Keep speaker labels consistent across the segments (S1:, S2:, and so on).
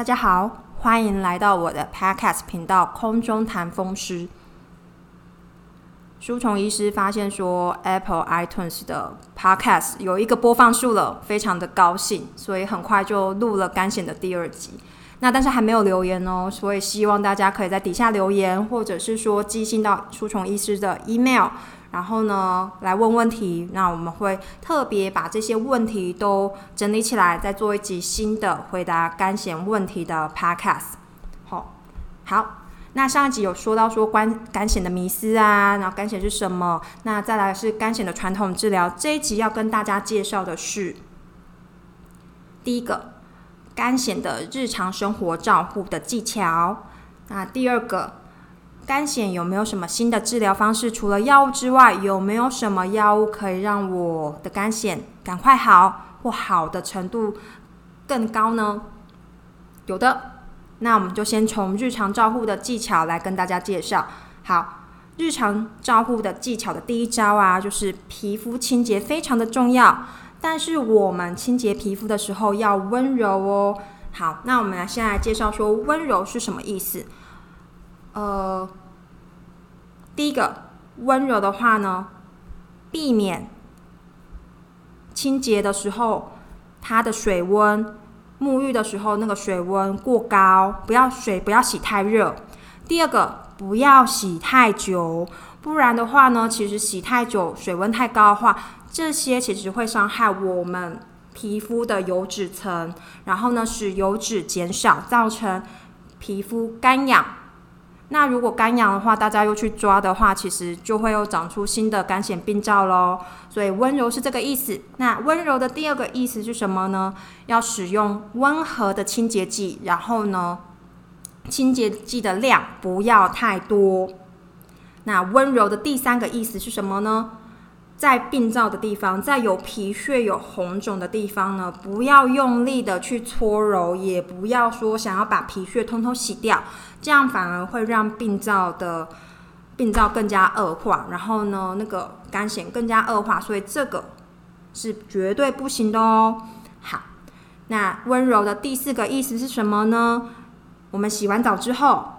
S1: 大家好，欢迎来到我的 Podcast 频道《空中谈风湿》。书虫医师发现说，Apple iTunes 的 Podcast 有一个播放数了，非常的高兴，所以很快就录了肝险的第二集。那但是还没有留言哦，所以希望大家可以在底下留言，或者是说寄信到书虫医师的 email。然后呢，来问问题，那我们会特别把这些问题都整理起来，再做一集新的回答肝险问题的 podcast。好，好，那上一集有说到说关肝险的迷思啊，然后肝险是什么？那再来是肝险的传统治疗。这一集要跟大家介绍的是第一个肝险的日常生活照护的技巧。那第二个。肝癣有没有什么新的治疗方式？除了药物之外，有没有什么药物可以让我的肝癣赶快好，或好的程度更高呢？有的，那我们就先从日常照护的技巧来跟大家介绍。好，日常照护的技巧的第一招啊，就是皮肤清洁非常的重要，但是我们清洁皮肤的时候要温柔哦。好，那我们来先来介绍说温柔是什么意思。呃。第一个温柔的话呢，避免清洁的时候它的水温，沐浴的时候那个水温过高，不要水不要洗太热。第二个不要洗太久，不然的话呢，其实洗太久水温太高的话，这些其实会伤害我们皮肤的油脂层，然后呢使油脂减少，造成皮肤干痒。那如果干痒的话，大家又去抓的话，其实就会又长出新的肝癣病灶喽。所以温柔是这个意思。那温柔的第二个意思是什么呢？要使用温和的清洁剂，然后呢，清洁剂的量不要太多。那温柔的第三个意思是什么呢？在病灶的地方，在有皮屑、有红肿的地方呢，不要用力的去搓揉，也不要说想要把皮屑通通洗掉，这样反而会让病灶的病灶更加恶化，然后呢，那个肝癣更加恶化，所以这个是绝对不行的哦。好，那温柔的第四个意思是什么呢？我们洗完澡之后，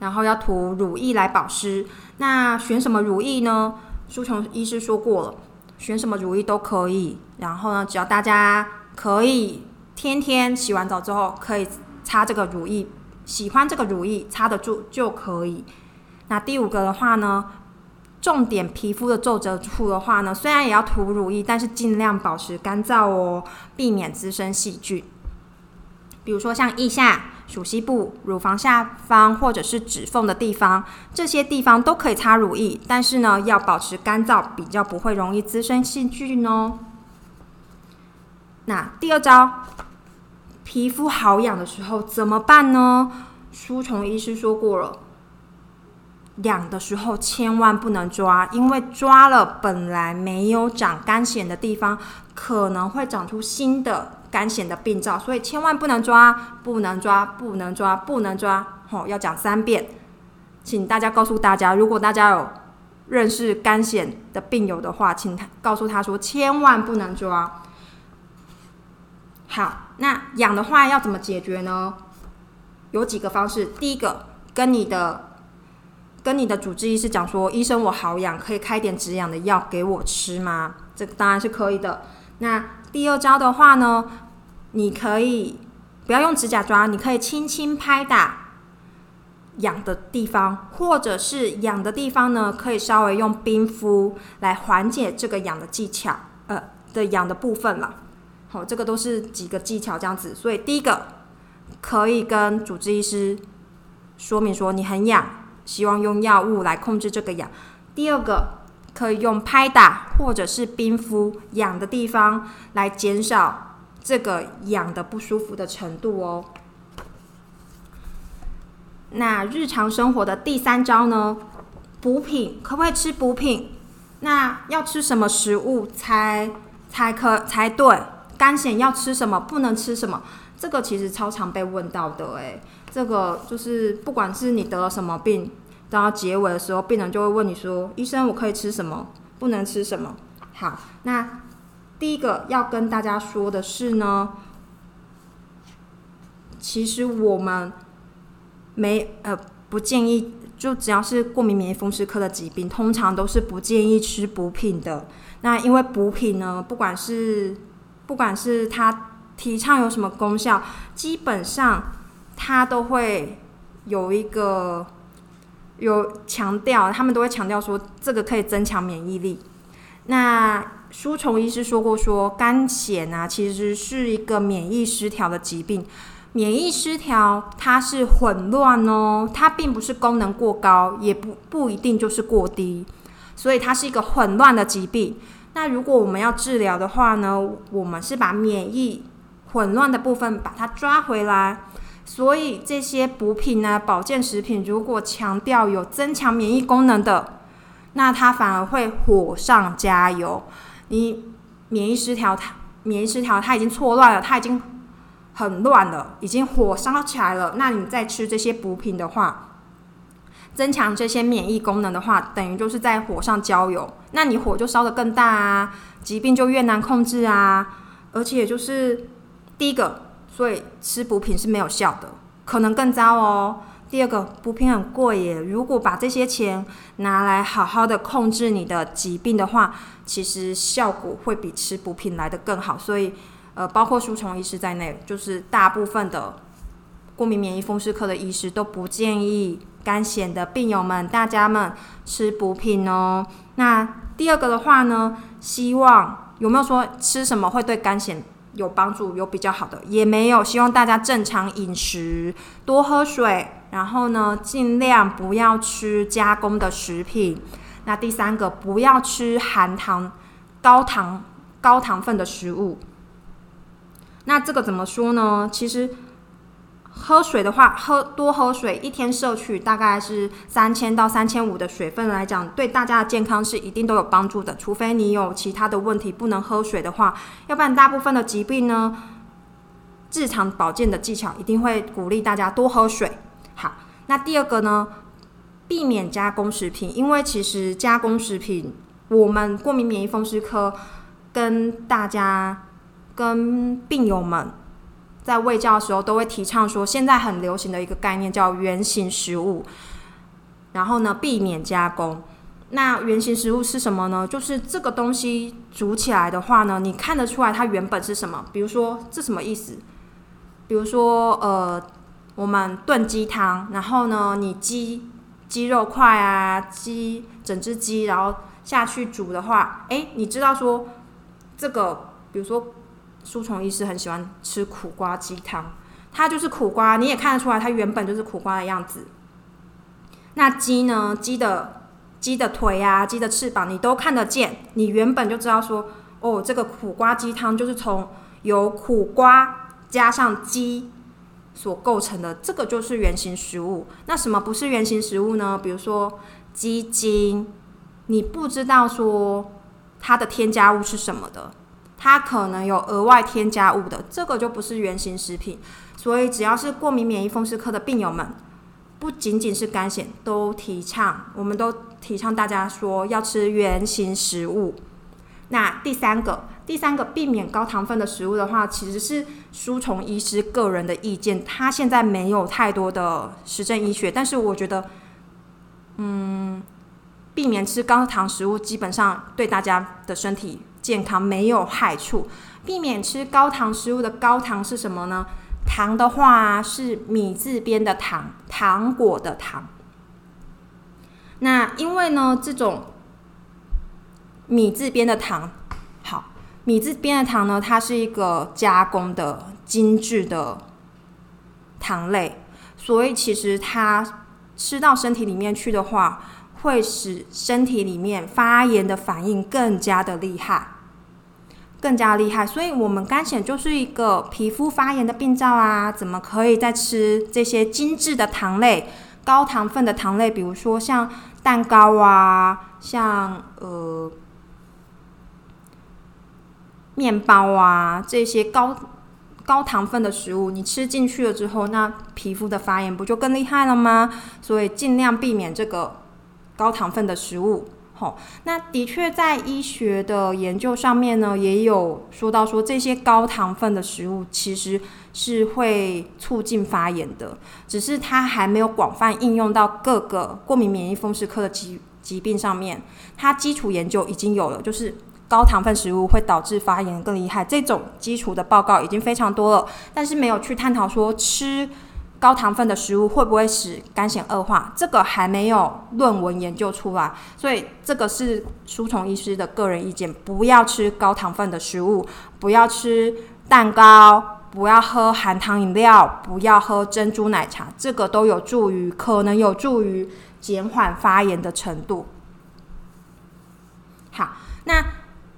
S1: 然后要涂乳液来保湿，那选什么乳液呢？舒琼医师说过了，选什么乳液都可以。然后呢，只要大家可以天天洗完澡之后可以擦这个乳液，喜欢这个乳液擦得住就可以。那第五个的话呢，重点皮肤的皱褶处的话呢，虽然也要涂乳液，但是尽量保持干燥哦，避免滋生细菌。比如说像腋下。属膝部、乳房下方或者是指缝的地方，这些地方都可以擦乳液，但是呢，要保持干燥，比较不会容易滋生细菌哦。那第二招，皮肤好痒的时候怎么办呢？舒虫医师说过了，痒的时候千万不能抓，因为抓了本来没有长干癣的地方，可能会长出新的。肝癣的病灶，所以千万不能抓，不能抓，不能抓，不能抓。吼，要讲三遍，请大家告诉大家，如果大家有认识肝癣的病友的话，请他告诉他说，千万不能抓。好，那痒的话要怎么解决呢？有几个方式。第一个，跟你的跟你的主治医师讲说，医生我好痒，可以开点止痒的药给我吃吗？这个当然是可以的。那第二招的话呢？你可以不要用指甲抓，你可以轻轻拍打痒的地方，或者是痒的地方呢，可以稍微用冰敷来缓解这个痒的技巧，呃的痒的部分了。好，这个都是几个技巧这样子。所以第一个可以跟主治医师说明说你很痒，希望用药物来控制这个痒。第二个可以用拍打或者是冰敷痒的地方来减少。这个痒的不舒服的程度哦。那日常生活的第三招呢？补品可不可以吃补品？那要吃什么食物才才可才对？肝癣要吃什么？不能吃什么？这个其实超常被问到的诶，这个就是不管是你得了什么病，到结尾的时候，病人就会问你说：“医生，我可以吃什么？不能吃什么？”好，那。第一个要跟大家说的是呢，其实我们没呃不建议，就只要是过敏免疫风湿科的疾病，通常都是不建议吃补品的。那因为补品呢，不管是不管是它提倡有什么功效，基本上它都会有一个有强调，他们都会强调说这个可以增强免疫力。那舒虫医师说过，说肝癣啊，其实是一个免疫失调的疾病。免疫失调它是混乱哦，它并不是功能过高，也不不一定就是过低，所以它是一个混乱的疾病。那如果我们要治疗的话呢，我们是把免疫混乱的部分把它抓回来。所以这些补品呢，保健食品如果强调有增强免疫功能的，那它反而会火上加油。你免疫失调，它免疫失调它已经错乱了，它已经。很乱了，已经火烧起来了。那你再吃这些补品的话，增强这些免疫功能的话，等于就是在火上浇油。那你火就烧得更大啊，疾病就越难控制啊。而且就是第一个，所以吃补品是没有效的，可能更糟哦。第二个，补品很贵耶。如果把这些钱拿来好好的控制你的疾病的话，其实效果会比吃补品来的更好。所以。呃，包括舒虫医师在内，就是大部分的过敏免疫风湿科的医师都不建议肝癣的病友们、大家们吃补品哦。那第二个的话呢，希望有没有说吃什么会对肝癣有帮助、有比较好的？也没有。希望大家正常饮食，多喝水，然后呢，尽量不要吃加工的食品。那第三个，不要吃含糖、高糖、高糖分的食物。那这个怎么说呢？其实喝水的话，喝多喝水，一天摄取大概是三千到三千五的水分来讲，对大家的健康是一定都有帮助的。除非你有其他的问题不能喝水的话，要不然大部分的疾病呢，日常保健的技巧一定会鼓励大家多喝水。好，那第二个呢，避免加工食品，因为其实加工食品，我们过敏免疫风湿科跟大家。跟病友们在喂教的时候，都会提倡说，现在很流行的一个概念叫原形食物，然后呢，避免加工。那原形食物是什么呢？就是这个东西煮起来的话呢，你看得出来它原本是什么？比如说，这什么意思？比如说，呃，我们炖鸡汤，然后呢，你鸡鸡肉块啊，鸡整只鸡，然后下去煮的话，诶，你知道说这个，比如说。舒虫医师很喜欢吃苦瓜鸡汤，它就是苦瓜，你也看得出来，它原本就是苦瓜的样子。那鸡呢？鸡的鸡的腿啊，鸡的翅膀，你都看得见，你原本就知道说，哦，这个苦瓜鸡汤就是从有苦瓜加上鸡所构成的，这个就是原型食物。那什么不是原型食物呢？比如说鸡精，你不知道说它的添加物是什么的。它可能有额外添加物的，这个就不是原型食品。所以只要是过敏免疫风湿科的病友们，不仅仅是肝癣，都提倡，我们都提倡大家说要吃原型食物。那第三个，第三个避免高糖分的食物的话，其实是舒虫医师个人的意见，他现在没有太多的实证医学，但是我觉得，嗯，避免吃高糖食物，基本上对大家的身体。健康没有害处，避免吃高糖食物的高糖是什么呢？糖的话是米字边的糖，糖果的糖。那因为呢，这种米字边的糖，米字边的糖呢，它是一个加工的精致的糖类，所以其实它吃到身体里面去的话，会使身体里面发炎的反应更加的厉害。更加厉害，所以我们肝癣就是一个皮肤发炎的病灶啊！怎么可以再吃这些精致的糖类、高糖分的糖类？比如说像蛋糕啊，像呃面包啊这些高高糖分的食物，你吃进去了之后，那皮肤的发炎不就更厉害了吗？所以尽量避免这个高糖分的食物。好，那的确在医学的研究上面呢，也有说到说这些高糖分的食物其实是会促进发炎的，只是它还没有广泛应用到各个过敏免疫风湿科的疾疾病上面。它基础研究已经有了，就是高糖分食物会导致发炎更厉害，这种基础的报告已经非常多了，但是没有去探讨说吃。高糖分的食物会不会使肝藓恶化？这个还没有论文研究出来，所以这个是书虫医师的个人意见。不要吃高糖分的食物，不要吃蛋糕，不要喝含糖饮料，不要喝珍珠奶茶，这个都有助于，可能有助于减缓发炎的程度。好，那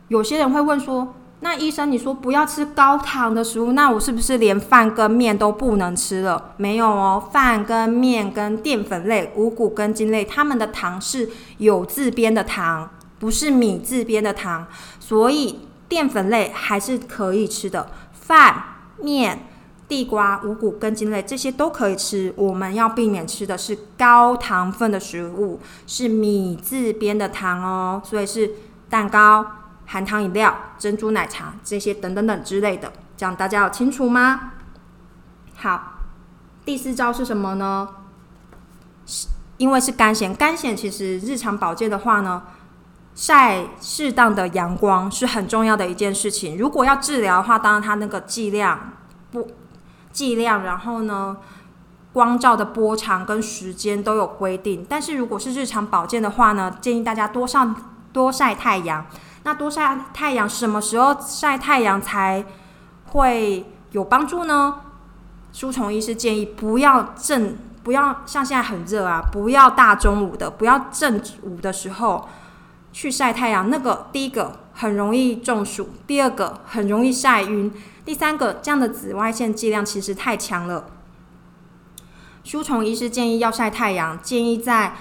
S1: 有些人会问说。那医生，你说不要吃高糖的食物，那我是不是连饭跟面都不能吃了？没有哦，饭跟面跟淀粉类、五谷根茎类，它们的糖是有字边的糖，不是米字边的糖，所以淀粉类还是可以吃的。饭、面、地瓜、五谷根茎类这些都可以吃，我们要避免吃的是高糖分的食物，是米字边的糖哦，所以是蛋糕。含糖饮料、珍珠奶茶这些等等等之类的，这样大家有清楚吗？好，第四招是什么呢？是因为是干癣，干癣其实日常保健的话呢，晒适当的阳光是很重要的一件事情。如果要治疗的话，当然它那个剂量不剂量，然后呢，光照的波长跟时间都有规定。但是如果是日常保健的话呢，建议大家多上多晒太阳。那多晒太阳，什么时候晒太阳才会有帮助呢？书虫医师建议不要正，不要像现在很热啊，不要大中午的，不要正午的时候去晒太阳。那个第一个很容易中暑，第二个很容易晒晕，第三个这样的紫外线剂量其实太强了。书虫医师建议要晒太阳，建议在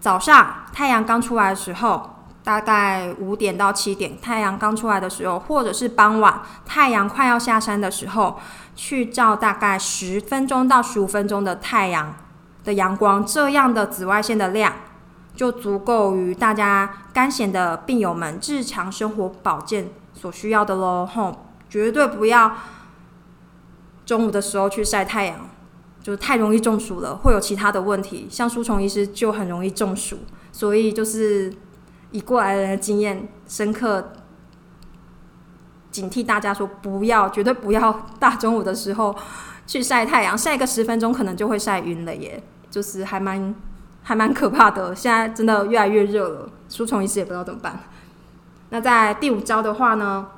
S1: 早上太阳刚出来的时候。大概五点到七点，太阳刚出来的时候，或者是傍晚太阳快要下山的时候，去照大概十分钟到十五分钟的太阳的阳光，这样的紫外线的量就足够于大家干癣的病友们日常生活保健所需要的喽。吼，绝对不要中午的时候去晒太阳，就太容易中暑了，会有其他的问题。像书虫医师就很容易中暑，所以就是。以过来人的经验深刻，警惕大家说不要，绝对不要大中午的时候去晒太阳，晒个十分钟可能就会晒晕了耶，就是还蛮还蛮可怕的。现在真的越来越热了，书虫一时也不知道怎么办。那在第五招的话呢，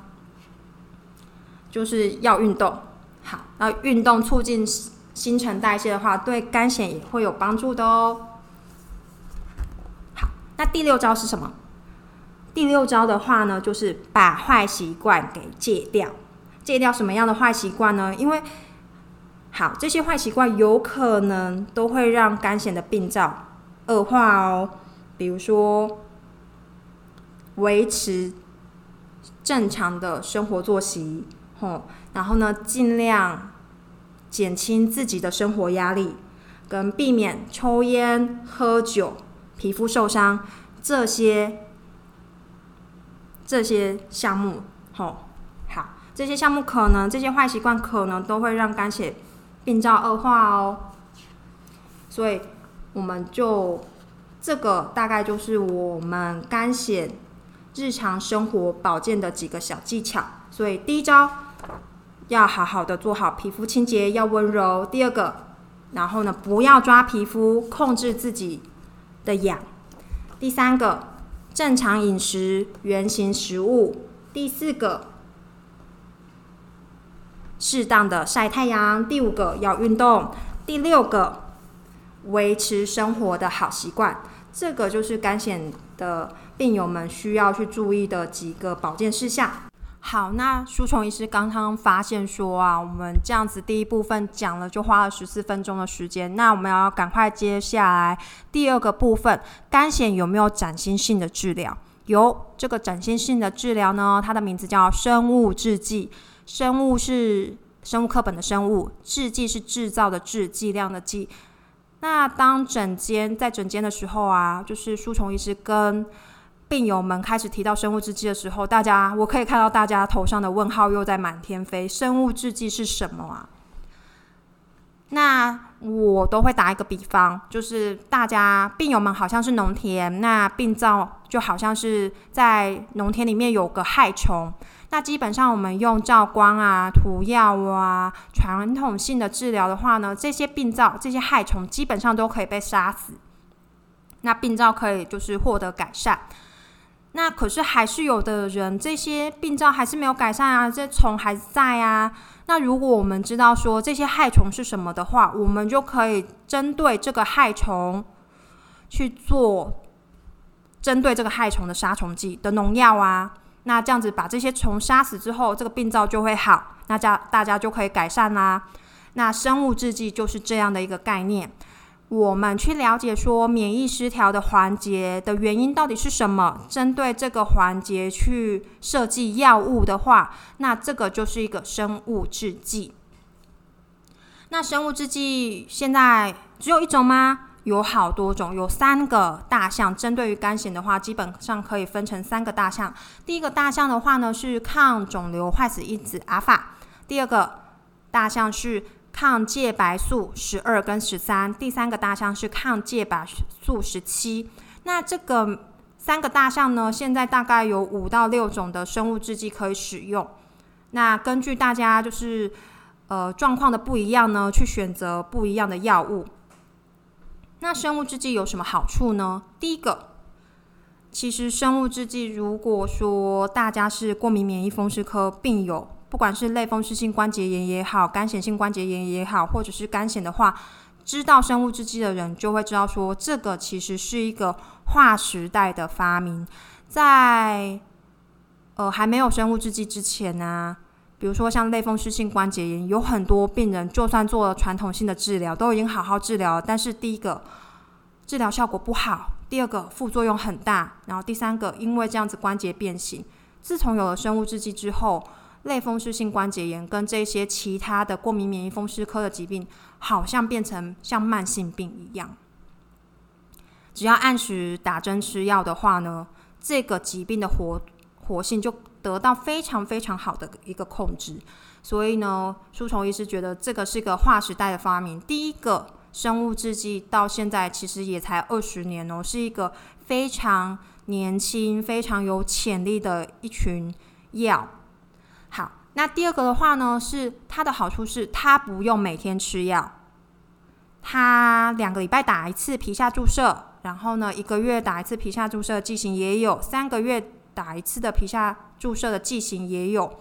S1: 就是要运动。好，那运动促进新陈代谢的话，对肝癣也会有帮助的哦。好，那第六招是什么？第六招的话呢，就是把坏习惯给戒掉。戒掉什么样的坏习惯呢？因为好，这些坏习惯有可能都会让肝癣的病灶恶化哦。比如说，维持正常的生活作息，吼，然后呢，尽量减轻自己的生活压力，跟避免抽烟、喝酒、皮肤受伤这些。这些项目，吼，好，这些项目可能这些坏习惯可能都会让肝血病灶恶化哦，所以我们就这个大概就是我们肝血日常生活保健的几个小技巧。所以第一招要好好的做好皮肤清洁，要温柔。第二个，然后呢不要抓皮肤，控制自己的痒。第三个。正常饮食，原形食物。第四个，适当的晒太阳。第五个，要运动。第六个，维持生活的好习惯。这个就是肝显的病友们需要去注意的几个保健事项。好，那书虫医师刚刚发现说啊，我们这样子第一部分讲了就花了十四分钟的时间，那我们要赶快接下来第二个部分，肝癣有没有崭新性的治疗？有，这个崭新性的治疗呢，它的名字叫生物制剂。生物是生物课本的生物，制剂是制造的制，剂量的剂。那当诊间在诊间的时候啊，就是书虫医师跟病友们开始提到生物制剂的时候，大家我可以看到大家头上的问号又在满天飞。生物制剂是什么啊？那我都会打一个比方，就是大家病友们好像是农田，那病灶就好像是在农田里面有个害虫。那基本上我们用照光啊、涂药啊、传统性的治疗的话呢，这些病灶、这些害虫基本上都可以被杀死，那病灶可以就是获得改善。那可是还是有的人，这些病灶还是没有改善啊，这虫还在啊。那如果我们知道说这些害虫是什么的话，我们就可以针对这个害虫去做针对这个害虫的杀虫剂的农药啊。那这样子把这些虫杀死之后，这个病灶就会好，那家大家就可以改善啦。那生物制剂就是这样的一个概念。我们去了解说免疫失调的环节的原因到底是什么，针对这个环节去设计药物的话，那这个就是一个生物制剂。那生物制剂现在只有一种吗？有好多种，有三个大项。针对于肝炎的话，基本上可以分成三个大项。第一个大项的话呢是抗肿瘤坏死因子阿法，第二个大项是。抗介白素十二跟十三，第三个大项是抗介白素十七。那这个三个大项呢，现在大概有五到六种的生物制剂可以使用。那根据大家就是呃状况的不一样呢，去选择不一样的药物。那生物制剂有什么好处呢？第一个，其实生物制剂如果说大家是过敏免疫风湿科病友。不管是类风湿性关节炎也好，干癣性关节炎也好，或者是干癣的话，知道生物制剂的人就会知道说，这个其实是一个划时代的发明。在呃还没有生物制剂之前呢，比如说像类风湿性关节炎，有很多病人就算做了传统性的治疗，都已经好好治疗，但是第一个治疗效果不好，第二个副作用很大，然后第三个因为这样子关节变形。自从有了生物制剂之后，类风湿性关节炎跟这些其他的过敏免疫风湿科的疾病，好像变成像慢性病一样。只要按时打针吃药的话呢，这个疾病的活活性就得到非常非常好的一个控制。所以呢，舒虫医师觉得这个是个划时代的发明。第一个生物制剂到现在其实也才二十年哦，是一个非常年轻、非常有潜力的一群药。那第二个的话呢，是它的好处是它不用每天吃药，它两个礼拜打一次皮下注射，然后呢一个月打一次皮下注射剂型也有，三个月打一次的皮下注射的剂型也有。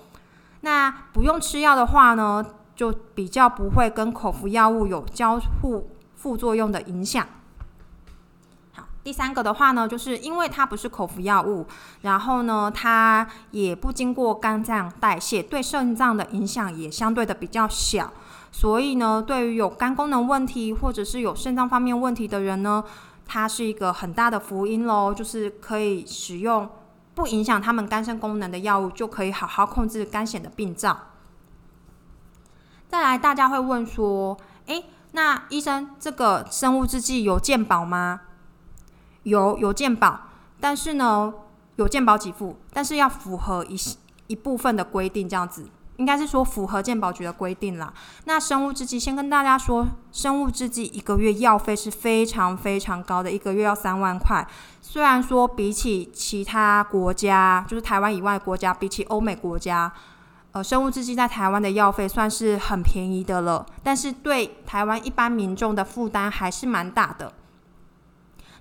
S1: 那不用吃药的话呢，就比较不会跟口服药物有交互副作用的影响。第三个的话呢，就是因为它不是口服药物，然后呢，它也不经过肝脏代谢，对肾脏的影响也相对的比较小，所以呢，对于有肝功能问题或者是有肾脏方面问题的人呢，它是一个很大的福音喽，就是可以使用不影响他们肝肾功能的药物，就可以好好控制肝癣的病灶。再来，大家会问说，诶，那医生，这个生物制剂有健保吗？有有健保，但是呢，有健保给付，但是要符合一一部分的规定，这样子应该是说符合健保局的规定啦。那生物制剂先跟大家说，生物制剂一个月药费是非常非常高的，一个月要三万块。虽然说比起其他国家，就是台湾以外国家，比起欧美国家，呃，生物制剂在台湾的药费算是很便宜的了，但是对台湾一般民众的负担还是蛮大的。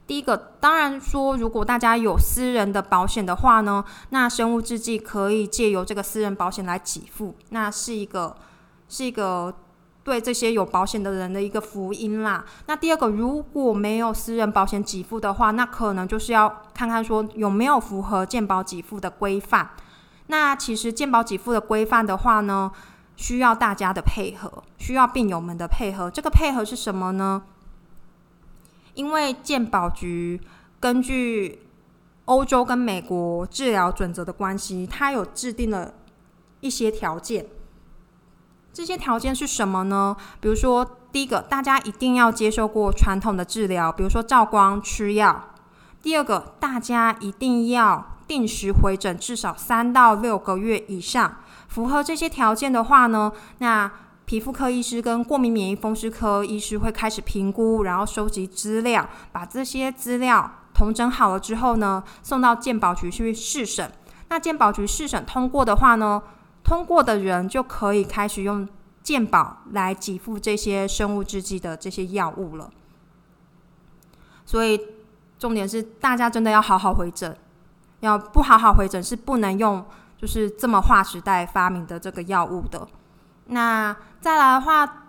S1: 第一个，当然说，如果大家有私人的保险的话呢，那生物制剂可以借由这个私人保险来给付，那是一个是一个对这些有保险的人的一个福音啦。那第二个，如果没有私人保险给付的话，那可能就是要看看说有没有符合健保给付的规范。那其实健保给付的规范的话呢，需要大家的配合，需要病友们的配合。这个配合是什么呢？因为健保局根据欧洲跟美国治疗准则的关系，它有制定了一些条件。这些条件是什么呢？比如说，第一个，大家一定要接受过传统的治疗，比如说照光、吃药；第二个，大家一定要定时回诊，至少三到六个月以上。符合这些条件的话呢，那皮肤科医师跟过敏免疫风湿科医师会开始评估，然后收集资料，把这些资料同整好了之后呢，送到健保局去试审。那健保局试审通过的话呢，通过的人就可以开始用健保来给付这些生物制剂的这些药物了。所以重点是，大家真的要好好回诊，要不好好回诊是不能用，就是这么划时代发明的这个药物的。那再来的话。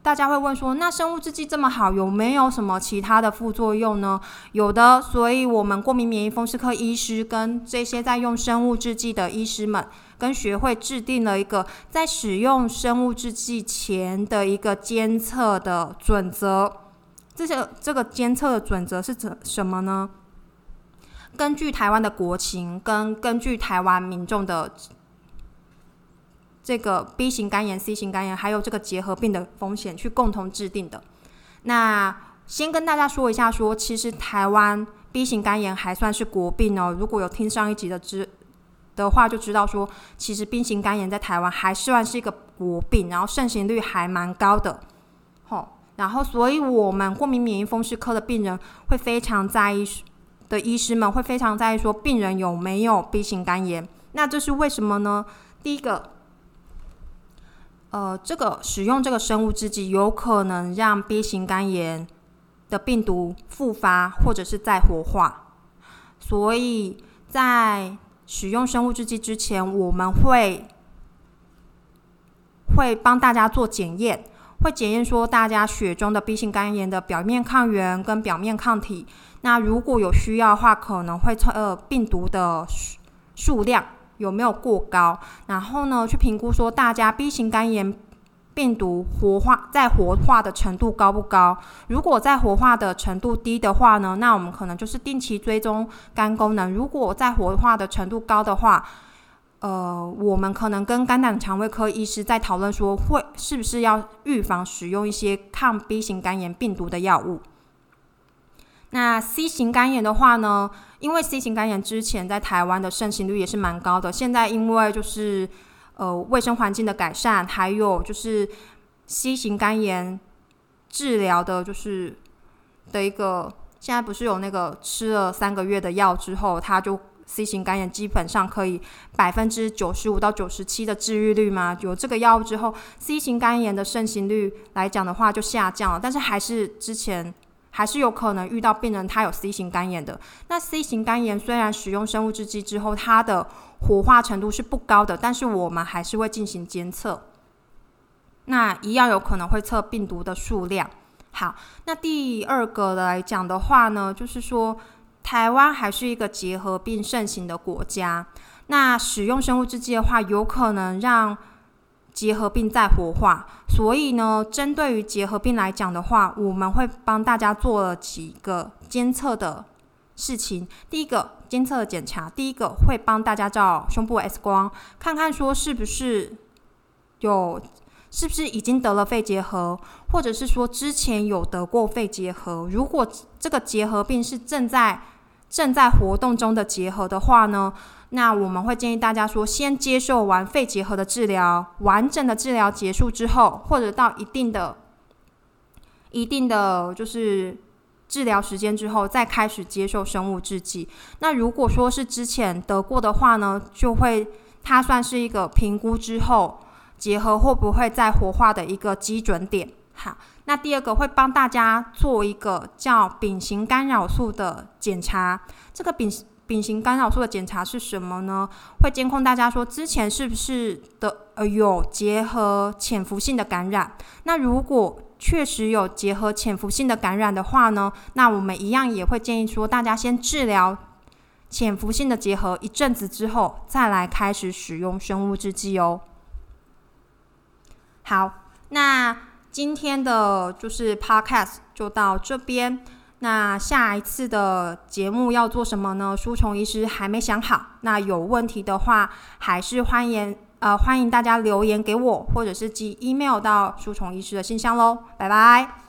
S1: 大家会问说，那生物制剂这么好，有没有什么其他的副作用呢？有的，所以我们过敏免疫风湿科医师跟这些在用生物制剂的医师们，跟学会制定了一个在使用生物制剂前的一个监测的准则。这些这个监测的准则是怎什么呢？根据台湾的国情，跟根据台湾民众的。这个 B 型肝炎、C 型肝炎，还有这个结核病的风险，去共同制定的。那先跟大家说一下，说其实台湾 B 型肝炎还算是国病哦。如果有听上一集的知的话，就知道说，其实 B 型肝炎在台湾还算是一个国病，然后盛行率还蛮高的。好，然后所以我们过敏免疫风湿科的病人会非常在意的医师们会非常在意说，病人有没有 B 型肝炎。那这是为什么呢？第一个。呃，这个使用这个生物制剂有可能让 B 型肝炎的病毒复发或者是再活化，所以在使用生物制剂之前，我们会会帮大家做检验，会检验说大家血中的 B 型肝炎的表面抗原跟表面抗体。那如果有需要的话，可能会测呃病毒的数数量。有没有过高？然后呢，去评估说大家 B 型肝炎病毒活化在活化的程度高不高？如果在活化的程度低的话呢，那我们可能就是定期追踪肝功能。如果在活化的程度高的话，呃，我们可能跟肝胆肠胃科医师在讨论说，会是不是要预防使用一些抗 B 型肝炎病毒的药物。那 C 型肝炎的话呢？因为 C 型肝炎之前在台湾的盛行率也是蛮高的，现在因为就是呃卫生环境的改善，还有就是 C 型肝炎治疗的，就是的一个现在不是有那个吃了三个月的药之后，它就 C 型肝炎基本上可以百分之九十五到九十七的治愈率吗？有这个药物之后，C 型肝炎的盛行率来讲的话就下降了，但是还是之前。还是有可能遇到病人他有 C 型肝炎的。那 C 型肝炎虽然使用生物制剂之后，它的活化程度是不高的，但是我们还是会进行监测。那一样有可能会测病毒的数量。好，那第二个来讲的话呢，就是说台湾还是一个结核病盛行的国家。那使用生物制剂的话，有可能让结核病再活化，所以呢，针对于结核病来讲的话，我们会帮大家做了几个监测的事情。第一个监测检查，第一个会帮大家照胸部 X 光，看看说是不是有，是不是已经得了肺结核，或者是说之前有得过肺结核。如果这个结核病是正在正在活动中的结核的话呢？那我们会建议大家说，先接受完肺结核的治疗，完整的治疗结束之后，或者到一定的、一定的就是治疗时间之后，再开始接受生物制剂。那如果说是之前得过的话呢，就会它算是一个评估之后结核会不会再活化的一个基准点。好，那第二个会帮大家做一个叫丙型干扰素的检查，这个丙。丙型干扰素的检查是什么呢？会监控大家说之前是不是的呃有结合潜伏性的感染。那如果确实有结合潜伏性的感染的话呢，那我们一样也会建议说大家先治疗潜伏性的结合一阵子之后，再来开始使用生物制剂哦。好，那今天的就是 Podcast 就到这边。那下一次的节目要做什么呢？书虫医师还没想好。那有问题的话，还是欢迎呃欢迎大家留言给我，或者是寄 email 到书虫医师的信箱喽。拜拜。